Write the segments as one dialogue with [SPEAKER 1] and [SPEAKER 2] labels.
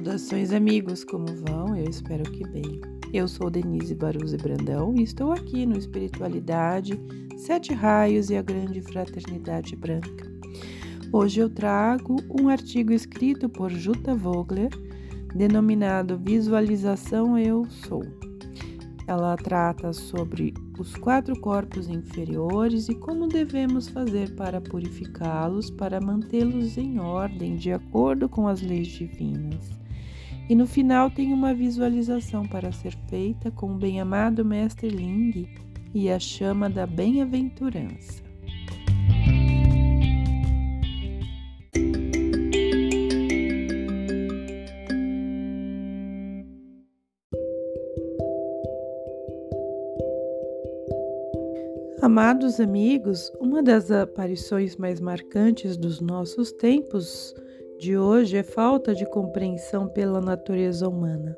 [SPEAKER 1] Saudações, amigos, como vão? Eu espero que bem. Eu sou Denise Baruzzi Brandão e estou aqui no Espiritualidade, Sete Raios e a Grande Fraternidade Branca. Hoje eu trago um artigo escrito por Jutta Vogler, denominado Visualização Eu Sou. Ela trata sobre os quatro corpos inferiores e como devemos fazer para purificá-los, para mantê-los em ordem, de acordo com as leis divinas. E no final tem uma visualização para ser feita com o bem-amado Mestre Ling e a chama da bem-aventurança. Amados amigos, uma das aparições mais marcantes dos nossos tempos de hoje é falta de compreensão pela natureza humana.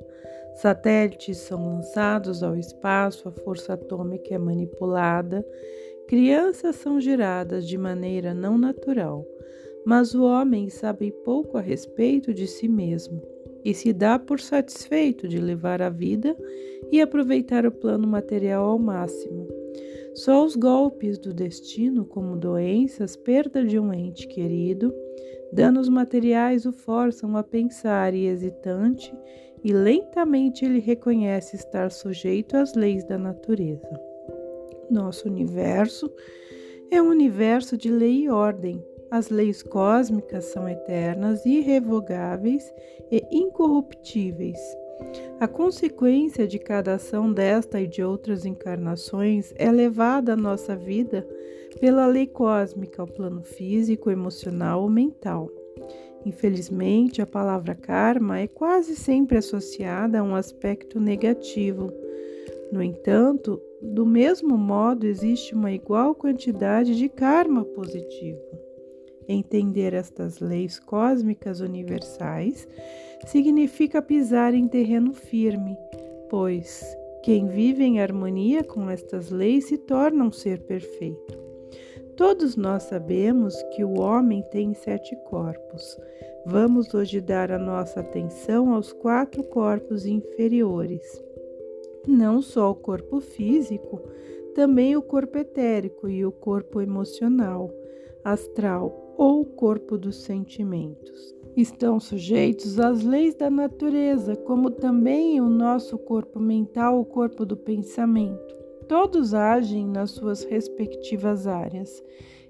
[SPEAKER 1] Satélites são lançados ao espaço, a força atômica é manipulada, crianças são geradas de maneira não natural, mas o homem sabe pouco a respeito de si mesmo e se dá por satisfeito de levar a vida e aproveitar o plano material ao máximo só os golpes do destino, como doenças, perda de um ente querido, danos materiais o forçam a pensar e hesitante, e lentamente ele reconhece estar sujeito às leis da natureza. Nosso universo é um universo de lei e ordem. As leis cósmicas são eternas, irrevogáveis e incorruptíveis. A consequência de cada ação desta e de outras encarnações é levada à nossa vida pela lei cósmica ao plano físico, emocional ou mental. Infelizmente, a palavra karma é quase sempre associada a um aspecto negativo. No entanto, do mesmo modo, existe uma igual quantidade de karma positivo. Entender estas leis cósmicas universais significa pisar em terreno firme, pois quem vive em harmonia com estas leis se torna um ser perfeito. Todos nós sabemos que o homem tem sete corpos. Vamos hoje dar a nossa atenção aos quatro corpos inferiores. Não só o corpo físico, também o corpo etérico e o corpo emocional, astral ou corpo dos sentimentos estão sujeitos às leis da natureza, como também o nosso corpo mental, o corpo do pensamento. Todos agem nas suas respectivas áreas.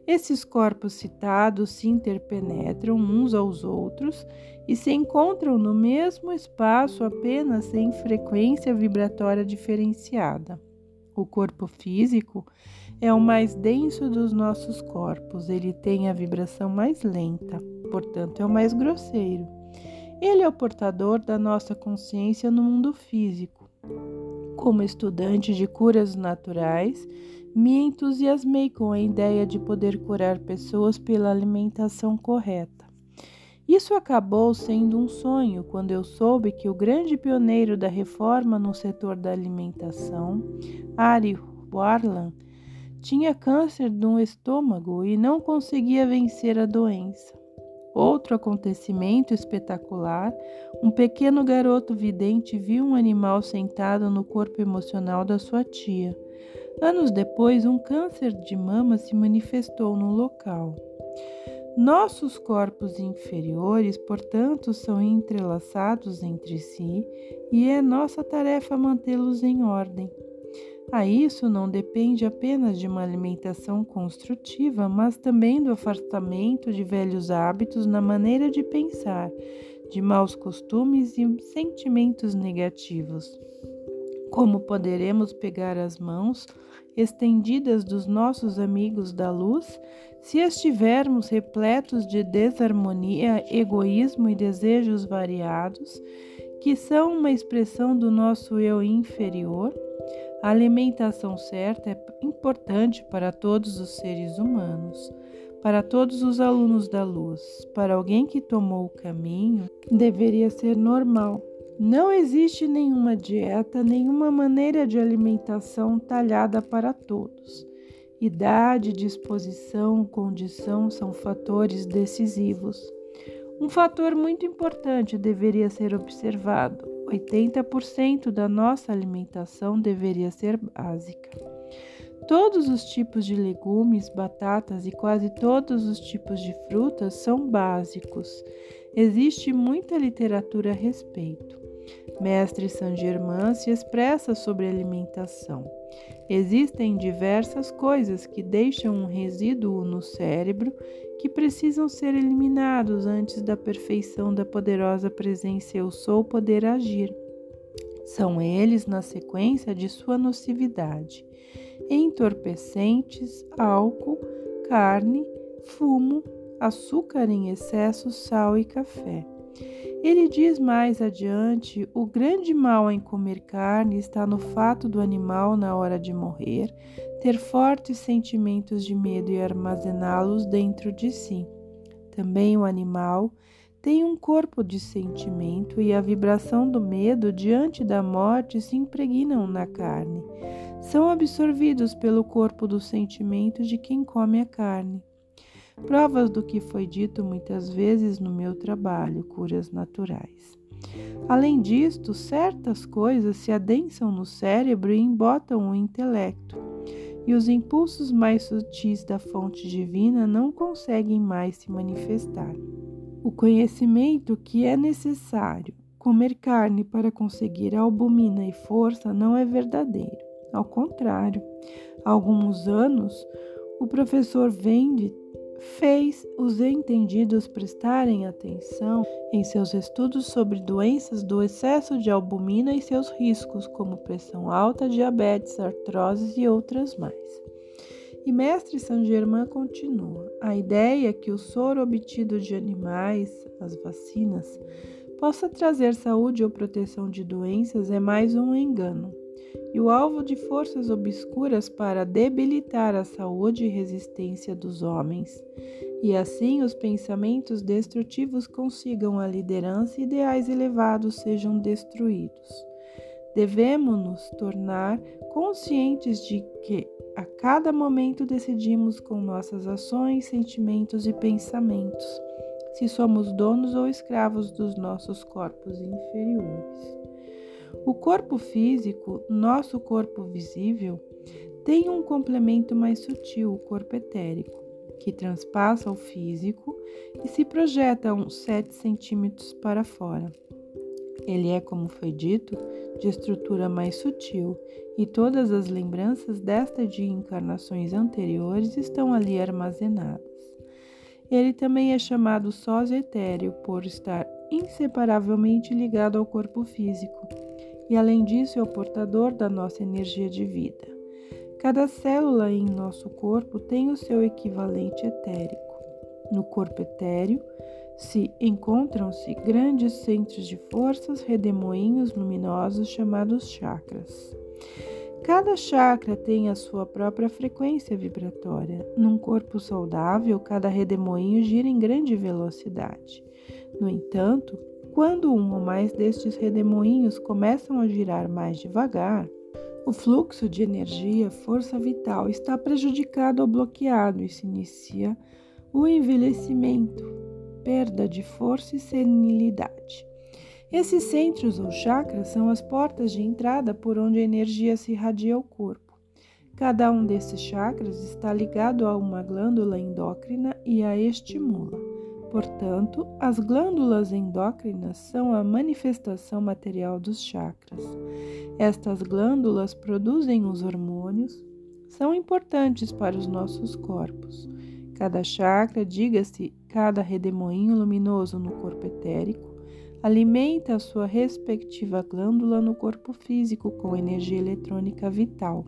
[SPEAKER 1] Esses corpos citados se interpenetram uns aos outros e se encontram no mesmo espaço apenas em frequência vibratória diferenciada. O corpo físico é o mais denso dos nossos corpos, ele tem a vibração mais lenta portanto, é o mais grosseiro. Ele é o portador da nossa consciência no mundo físico. Como estudante de curas naturais, me entusiasmei com a ideia de poder curar pessoas pela alimentação correta. Isso acabou sendo um sonho quando eu soube que o grande pioneiro da reforma no setor da alimentação, Ari Warlan, tinha câncer no estômago e não conseguia vencer a doença. Outro acontecimento espetacular: um pequeno garoto vidente viu um animal sentado no corpo emocional da sua tia. Anos depois, um câncer de mama se manifestou no local. Nossos corpos inferiores, portanto, são entrelaçados entre si e é nossa tarefa mantê-los em ordem. A isso não depende apenas de uma alimentação construtiva, mas também do afastamento de velhos hábitos na maneira de pensar, de maus costumes e sentimentos negativos. Como poderemos pegar as mãos estendidas dos nossos amigos da luz se estivermos repletos de desarmonia, egoísmo e desejos variados, que são uma expressão do nosso eu inferior? A alimentação certa é importante para todos os seres humanos, para todos os alunos da luz. Para alguém que tomou o caminho, deveria ser normal. Não existe nenhuma dieta, nenhuma maneira de alimentação talhada para todos. Idade, disposição, condição são fatores decisivos. Um fator muito importante deveria ser observado: 80% da nossa alimentação deveria ser básica. Todos os tipos de legumes, batatas e quase todos os tipos de frutas são básicos. Existe muita literatura a respeito. Mestre Saint-Germain se expressa sobre alimentação. Existem diversas coisas que deixam um resíduo no cérebro que precisam ser eliminados antes da perfeição da poderosa presença Eu Sou poder agir. São eles na sequência de sua nocividade entorpecentes, álcool, carne, fumo, açúcar em excesso, sal e café. Ele diz mais adiante: o grande mal em comer carne está no fato do animal, na hora de morrer, ter fortes sentimentos de medo e armazená-los dentro de si. Também o animal tem um corpo de sentimento e a vibração do medo diante da morte se impregnam na carne são absorvidos pelo corpo dos sentimentos de quem come a carne. Provas do que foi dito muitas vezes no meu trabalho, curas naturais. Além disto, certas coisas se adensam no cérebro e embotam o intelecto, e os impulsos mais sutis da fonte divina não conseguem mais se manifestar. O conhecimento que é necessário comer carne para conseguir albumina e força não é verdadeiro. Ao contrário, há alguns anos, o professor Vende fez os entendidos prestarem atenção em seus estudos sobre doenças do excesso de albumina e seus riscos, como pressão alta, diabetes, artrose e outras mais. E Mestre Saint Germain continua: a ideia que o soro obtido de animais, as vacinas, possa trazer saúde ou proteção de doenças é mais um engano e o alvo de forças obscuras para debilitar a saúde e resistência dos homens, e assim os pensamentos destrutivos consigam a liderança e ideais elevados sejam destruídos. Devemos nos tornar conscientes de que a cada momento decidimos com nossas ações, sentimentos e pensamentos se somos donos ou escravos dos nossos corpos inferiores. O corpo físico, nosso corpo visível, tem um complemento mais sutil, o corpo etérico, que transpassa o físico e se projeta uns 7 centímetros para fora. Ele é, como foi dito, de estrutura mais sutil, e todas as lembranças desta de encarnações anteriores estão ali armazenadas. Ele também é chamado sósia etéreo por estar inseparavelmente ligado ao corpo físico e, além disso, é o portador da nossa energia de vida. Cada célula em nosso corpo tem o seu equivalente etérico. No corpo etéreo se encontram-se grandes centros de forças, redemoinhos luminosos chamados chakras. Cada chakra tem a sua própria frequência vibratória. Num corpo saudável, cada redemoinho gira em grande velocidade. No entanto, quando um ou mais destes redemoinhos começam a girar mais devagar, o fluxo de energia, força vital, está prejudicado ou bloqueado e se inicia o envelhecimento, perda de força e senilidade. Esses centros ou chakras são as portas de entrada por onde a energia se irradia ao corpo. Cada um desses chakras está ligado a uma glândula endócrina e a estimula. Portanto, as glândulas endócrinas são a manifestação material dos chakras. Estas glândulas produzem os hormônios, são importantes para os nossos corpos. Cada chakra, diga-se, cada redemoinho luminoso no corpo etérico, alimenta a sua respectiva glândula no corpo físico com energia eletrônica vital.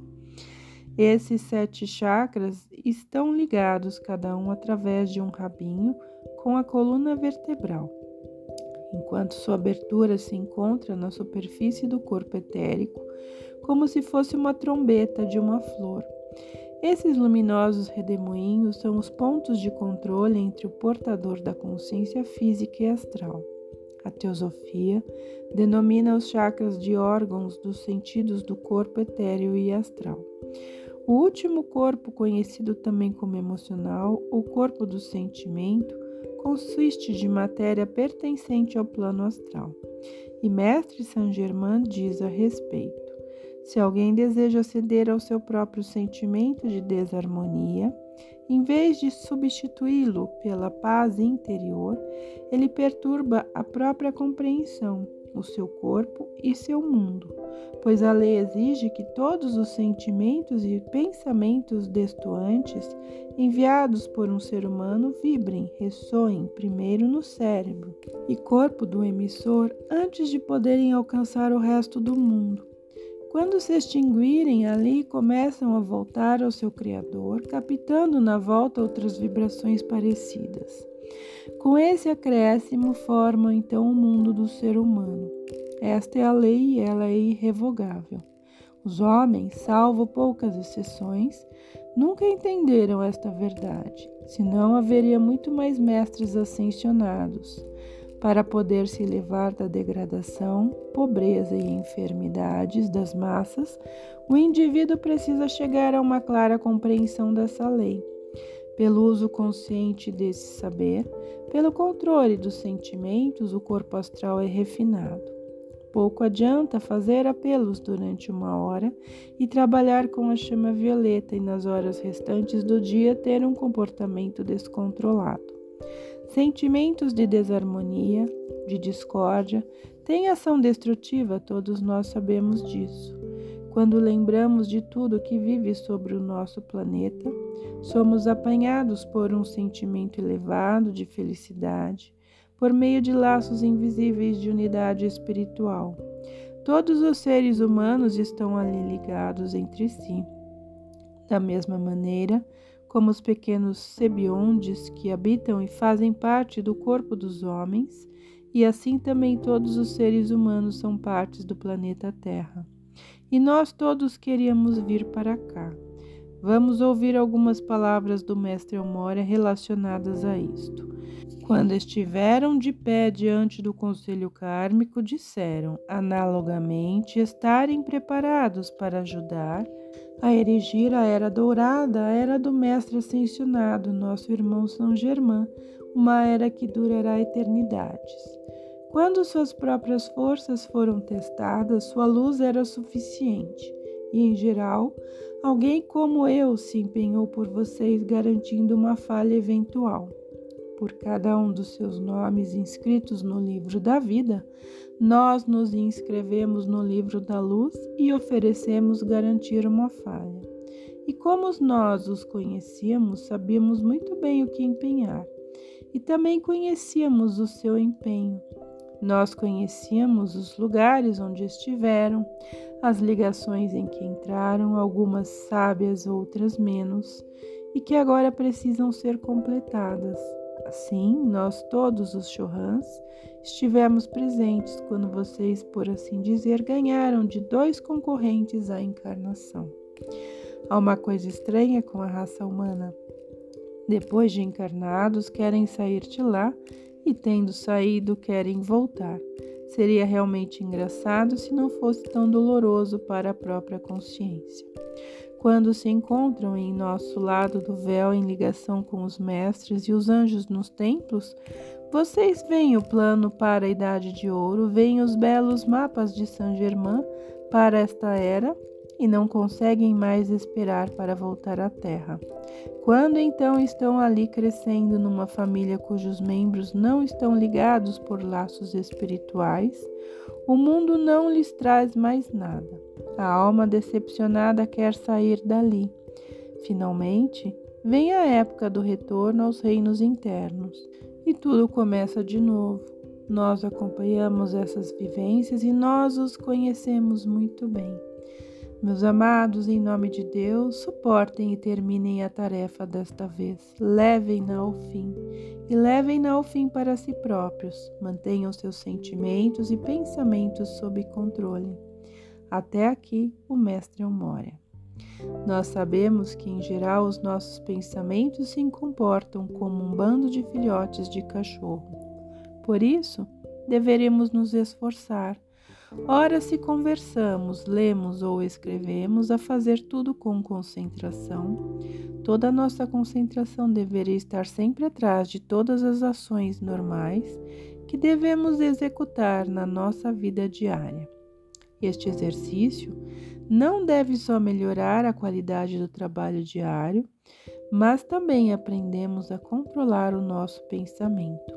[SPEAKER 1] Esses sete chakras estão ligados, cada um através de um rabinho com a coluna vertebral, enquanto sua abertura se encontra na superfície do corpo etérico, como se fosse uma trombeta de uma flor. Esses luminosos redemoinhos são os pontos de controle entre o portador da consciência física e astral. A teosofia denomina os chakras de órgãos dos sentidos do corpo etéreo e astral. O último corpo, conhecido também como emocional, ou corpo do sentimento, consiste de matéria pertencente ao plano astral. E Mestre Saint Germain diz a respeito: se alguém deseja ceder ao seu próprio sentimento de desarmonia, em vez de substituí-lo pela paz interior, ele perturba a própria compreensão, o seu corpo e seu mundo, pois a lei exige que todos os sentimentos e pensamentos destoantes enviados por um ser humano vibrem, ressoem primeiro no cérebro e corpo do emissor antes de poderem alcançar o resto do mundo. Quando se extinguirem ali, começam a voltar ao seu Criador, captando na volta outras vibrações parecidas. Com esse acréscimo, formam então o mundo do ser humano. Esta é a lei e ela é irrevogável. Os homens, salvo poucas exceções, nunca entenderam esta verdade, senão haveria muito mais mestres ascensionados para poder se livrar da degradação, pobreza e enfermidades das massas, o indivíduo precisa chegar a uma clara compreensão dessa lei. Pelo uso consciente desse saber, pelo controle dos sentimentos, o corpo astral é refinado. Pouco adianta fazer apelos durante uma hora e trabalhar com a chama violeta e nas horas restantes do dia ter um comportamento descontrolado. Sentimentos de desarmonia, de discórdia, têm ação destrutiva, todos nós sabemos disso. Quando lembramos de tudo que vive sobre o nosso planeta, somos apanhados por um sentimento elevado de felicidade, por meio de laços invisíveis de unidade espiritual. Todos os seres humanos estão ali ligados entre si. Da mesma maneira, como os pequenos sebiondes que habitam e fazem parte do corpo dos homens, e assim também todos os seres humanos são partes do planeta Terra. E nós todos queríamos vir para cá. Vamos ouvir algumas palavras do mestre Elmória relacionadas a isto. Quando estiveram de pé diante do conselho kármico, disseram, analogamente, estarem preparados para ajudar a erigir a era dourada, a era do mestre ascensionado, nosso irmão São Germain, uma era que durará eternidades. Quando suas próprias forças foram testadas, sua luz era suficiente, e em geral, alguém como eu se empenhou por vocês garantindo uma falha eventual por cada um dos seus nomes inscritos no livro da vida, nós nos inscrevemos no livro da luz e oferecemos garantir uma falha. E como nós os conhecíamos, sabíamos muito bem o que empenhar, e também conhecíamos o seu empenho. Nós conhecíamos os lugares onde estiveram, as ligações em que entraram, algumas sábias, outras menos, e que agora precisam ser completadas. Assim, nós todos os churrans estivemos presentes quando vocês, por assim dizer, ganharam de dois concorrentes a encarnação. Há uma coisa estranha com a raça humana. Depois de encarnados, querem sair de lá e, tendo saído, querem voltar. Seria realmente engraçado se não fosse tão doloroso para a própria consciência quando se encontram em nosso lado do véu em ligação com os mestres e os anjos nos templos, vocês veem o plano para a Idade de Ouro, veem os belos mapas de Saint Germain para esta era e não conseguem mais esperar para voltar à Terra. Quando então estão ali crescendo numa família cujos membros não estão ligados por laços espirituais, o mundo não lhes traz mais nada. A alma decepcionada quer sair dali. Finalmente, vem a época do retorno aos reinos internos e tudo começa de novo. Nós acompanhamos essas vivências e nós os conhecemos muito bem. Meus amados, em nome de Deus, suportem e terminem a tarefa desta vez. Levem-na ao fim e levem-na ao fim para si próprios. Mantenham seus sentimentos e pensamentos sob controle. Até aqui, o Mestre Elmória. Nós sabemos que, em geral, os nossos pensamentos se comportam como um bando de filhotes de cachorro. Por isso, deveremos nos esforçar Ora, se conversamos, lemos ou escrevemos, a fazer tudo com concentração, toda a nossa concentração deveria estar sempre atrás de todas as ações normais que devemos executar na nossa vida diária. Este exercício não deve só melhorar a qualidade do trabalho diário, mas também aprendemos a controlar o nosso pensamento.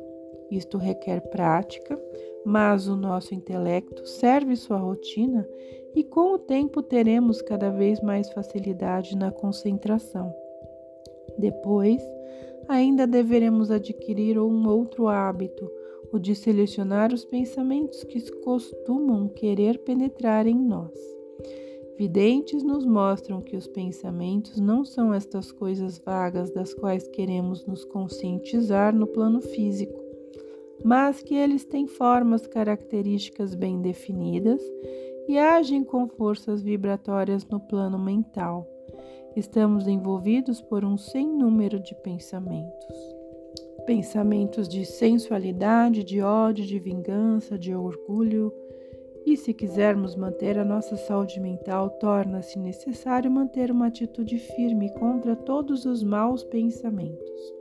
[SPEAKER 1] Isto requer prática, mas o nosso intelecto serve sua rotina e com o tempo teremos cada vez mais facilidade na concentração. Depois, ainda deveremos adquirir um outro hábito, o de selecionar os pensamentos que costumam querer penetrar em nós. Videntes nos mostram que os pensamentos não são estas coisas vagas das quais queremos nos conscientizar no plano físico, mas que eles têm formas características bem definidas e agem com forças vibratórias no plano mental. Estamos envolvidos por um sem número de pensamentos. Pensamentos de sensualidade, de ódio, de vingança, de orgulho, e se quisermos manter a nossa saúde mental, torna-se necessário manter uma atitude firme contra todos os maus pensamentos.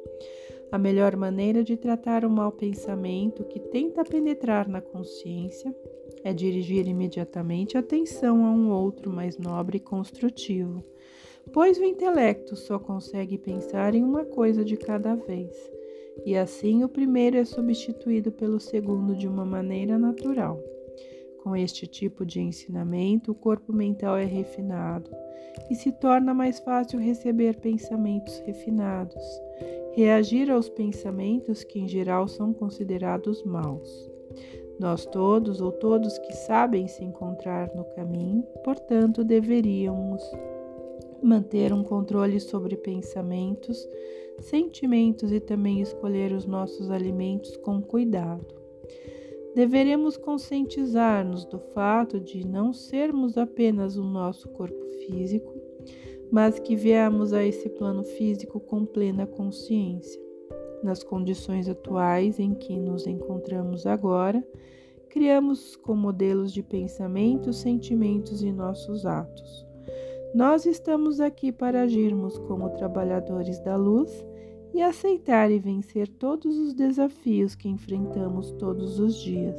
[SPEAKER 1] A melhor maneira de tratar o mau pensamento que tenta penetrar na consciência é dirigir imediatamente a atenção a um outro mais nobre e construtivo, pois o intelecto só consegue pensar em uma coisa de cada vez, e assim o primeiro é substituído pelo segundo de uma maneira natural. Com este tipo de ensinamento, o corpo mental é refinado e se torna mais fácil receber pensamentos refinados, reagir aos pensamentos que em geral são considerados maus. Nós todos ou todos que sabem se encontrar no caminho, portanto, deveríamos manter um controle sobre pensamentos, sentimentos e também escolher os nossos alimentos com cuidado. Deveremos conscientizar-nos do fato de não sermos apenas o nosso corpo físico, mas que viemos a esse plano físico com plena consciência. Nas condições atuais em que nos encontramos agora, criamos com modelos de pensamentos, sentimentos e nossos atos. Nós estamos aqui para agirmos como trabalhadores da luz e aceitar e vencer todos os desafios que enfrentamos todos os dias.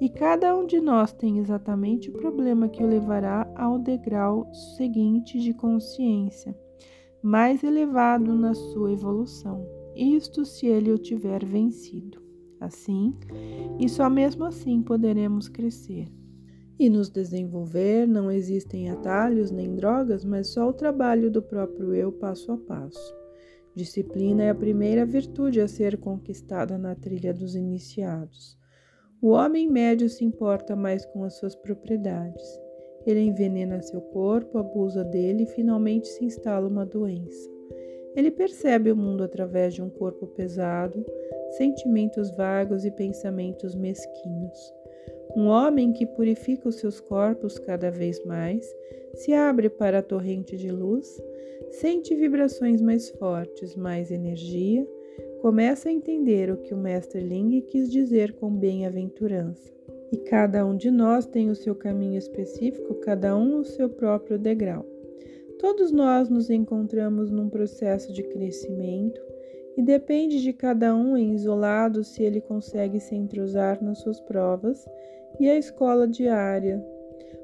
[SPEAKER 1] E cada um de nós tem exatamente o problema que o levará ao degrau seguinte de consciência, mais elevado na sua evolução, isto se ele o tiver vencido. Assim, e só mesmo assim poderemos crescer. E nos desenvolver não existem atalhos nem drogas, mas só o trabalho do próprio eu passo a passo. Disciplina é a primeira virtude a ser conquistada na trilha dos iniciados. O homem médio se importa mais com as suas propriedades. Ele envenena seu corpo, abusa dele e finalmente se instala uma doença. Ele percebe o mundo através de um corpo pesado, sentimentos vagos e pensamentos mesquinhos. Um homem que purifica os seus corpos cada vez mais, se abre para a torrente de luz, sente vibrações mais fortes, mais energia, começa a entender o que o mestre Ling quis dizer com bem-aventurança. E cada um de nós tem o seu caminho específico, cada um o seu próprio degrau. Todos nós nos encontramos num processo de crescimento e depende de cada um em isolado se ele consegue se entrosar nas suas provas e a escola diária,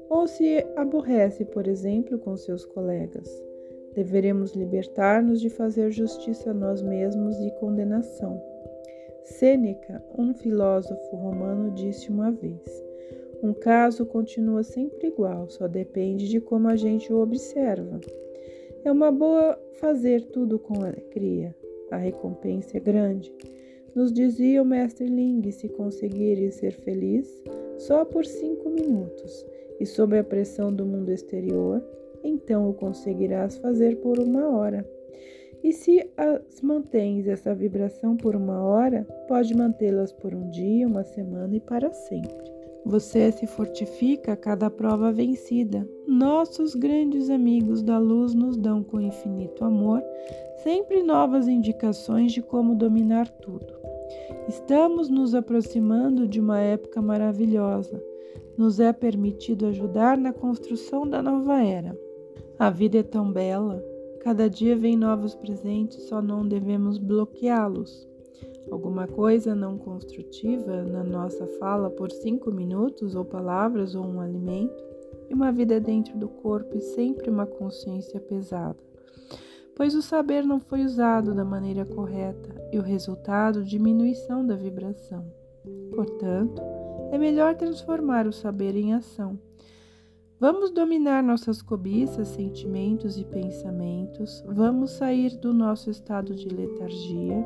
[SPEAKER 1] ou se aborrece, por exemplo, com seus colegas. Deveremos libertar-nos de fazer justiça a nós mesmos e condenação. Sêneca, um filósofo romano, disse uma vez: Um caso continua sempre igual, só depende de como a gente o observa. É uma boa fazer tudo com alegria. A recompensa é grande. Nos dizia o mestre Ling: se conseguires ser feliz, só por cinco minutos e sob a pressão do mundo exterior, então o conseguirás fazer por uma hora. E se as mantens essa vibração por uma hora, pode mantê-las por um dia, uma semana e para sempre. Você se fortifica a cada prova vencida. Nossos grandes amigos da luz nos dão com infinito amor sempre novas indicações de como dominar tudo. Estamos nos aproximando de uma época maravilhosa. nos é permitido ajudar na construção da nova era. A vida é tão bela, cada dia vem novos presentes, só não devemos bloqueá-los. Alguma coisa não construtiva na nossa fala por cinco minutos, ou palavras, ou um alimento, e uma vida dentro do corpo e sempre uma consciência pesada. Pois o saber não foi usado da maneira correta e o resultado diminuição da vibração. Portanto, é melhor transformar o saber em ação. Vamos dominar nossas cobiças, sentimentos e pensamentos, vamos sair do nosso estado de letargia,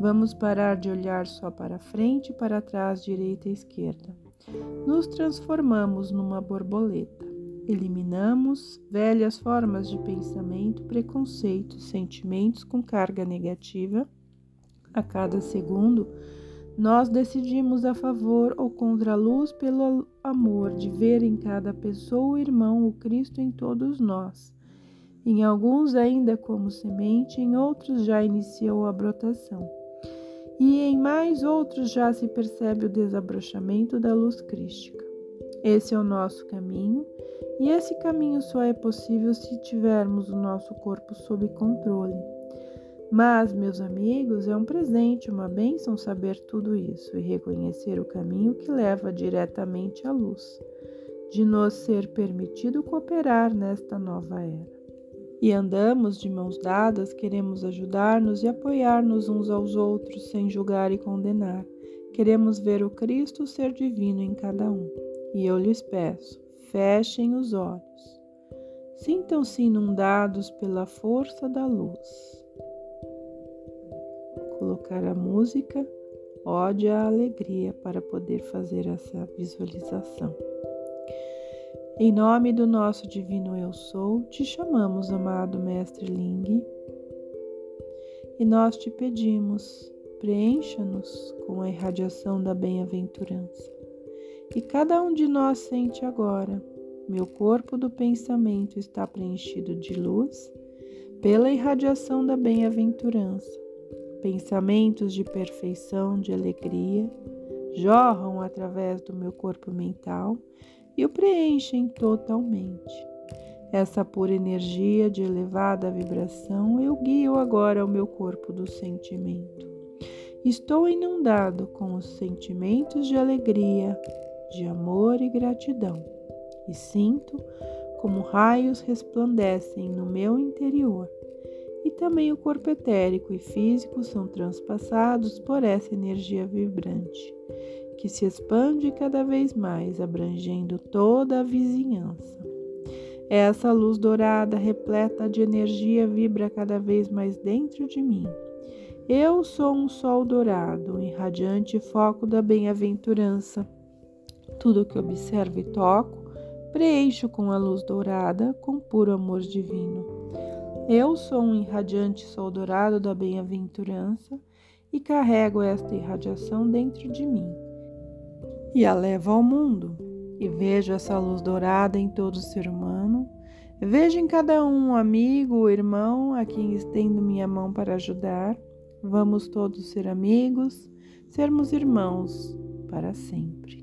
[SPEAKER 1] vamos parar de olhar só para frente, para trás, direita e esquerda. Nos transformamos numa borboleta. Eliminamos velhas formas de pensamento, preconceitos, sentimentos com carga negativa. A cada segundo, nós decidimos a favor ou contra a luz pelo amor de ver em cada pessoa o irmão, o Cristo em todos nós. Em alguns ainda como semente, em outros já iniciou a brotação. E em mais outros já se percebe o desabrochamento da luz crística. Esse é o nosso caminho, e esse caminho só é possível se tivermos o nosso corpo sob controle. Mas, meus amigos, é um presente, uma bênção saber tudo isso e reconhecer o caminho que leva diretamente à luz, de nos ser permitido cooperar nesta nova era. E andamos de mãos dadas, queremos ajudar-nos e apoiar-nos uns aos outros sem julgar e condenar. Queremos ver o Cristo ser divino em cada um. E eu lhes peço, fechem os olhos. Sintam-se inundados pela força da luz colocar a música Ode a Alegria para poder fazer essa visualização. Em nome do nosso Divino Eu Sou, te chamamos, amado Mestre Ling, e nós te pedimos, preencha-nos com a irradiação da bem-aventurança. E cada um de nós sente agora, meu corpo do pensamento está preenchido de luz pela irradiação da bem-aventurança Pensamentos de perfeição, de alegria, jorram através do meu corpo mental e o preenchem totalmente. Essa pura energia de elevada vibração eu guio agora ao meu corpo do sentimento. Estou inundado com os sentimentos de alegria, de amor e gratidão, e sinto como raios resplandecem no meu interior e também o corpo etérico e físico são transpassados por essa energia vibrante, que se expande cada vez mais, abrangendo toda a vizinhança. Essa luz dourada, repleta de energia, vibra cada vez mais dentro de mim. Eu sou um sol dourado, irradiante foco da bem-aventurança. Tudo que observo e toco, preencho com a luz dourada, com puro amor divino. Eu sou um irradiante sol dourado da bem-aventurança e carrego esta irradiação dentro de mim. E a levo ao mundo, e vejo essa luz dourada em todo ser humano. Vejo em cada um um amigo, irmão, a quem estendo minha mão para ajudar. Vamos todos ser amigos, sermos irmãos para sempre.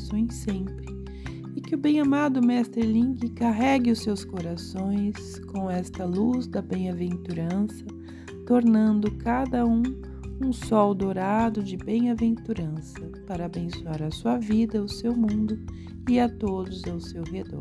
[SPEAKER 1] Abençoe sempre. E que o bem-amado Mestre Link carregue os seus corações com esta luz da bem-aventurança, tornando cada um um sol dourado de bem-aventurança para abençoar a sua vida, o seu mundo e a todos ao seu redor.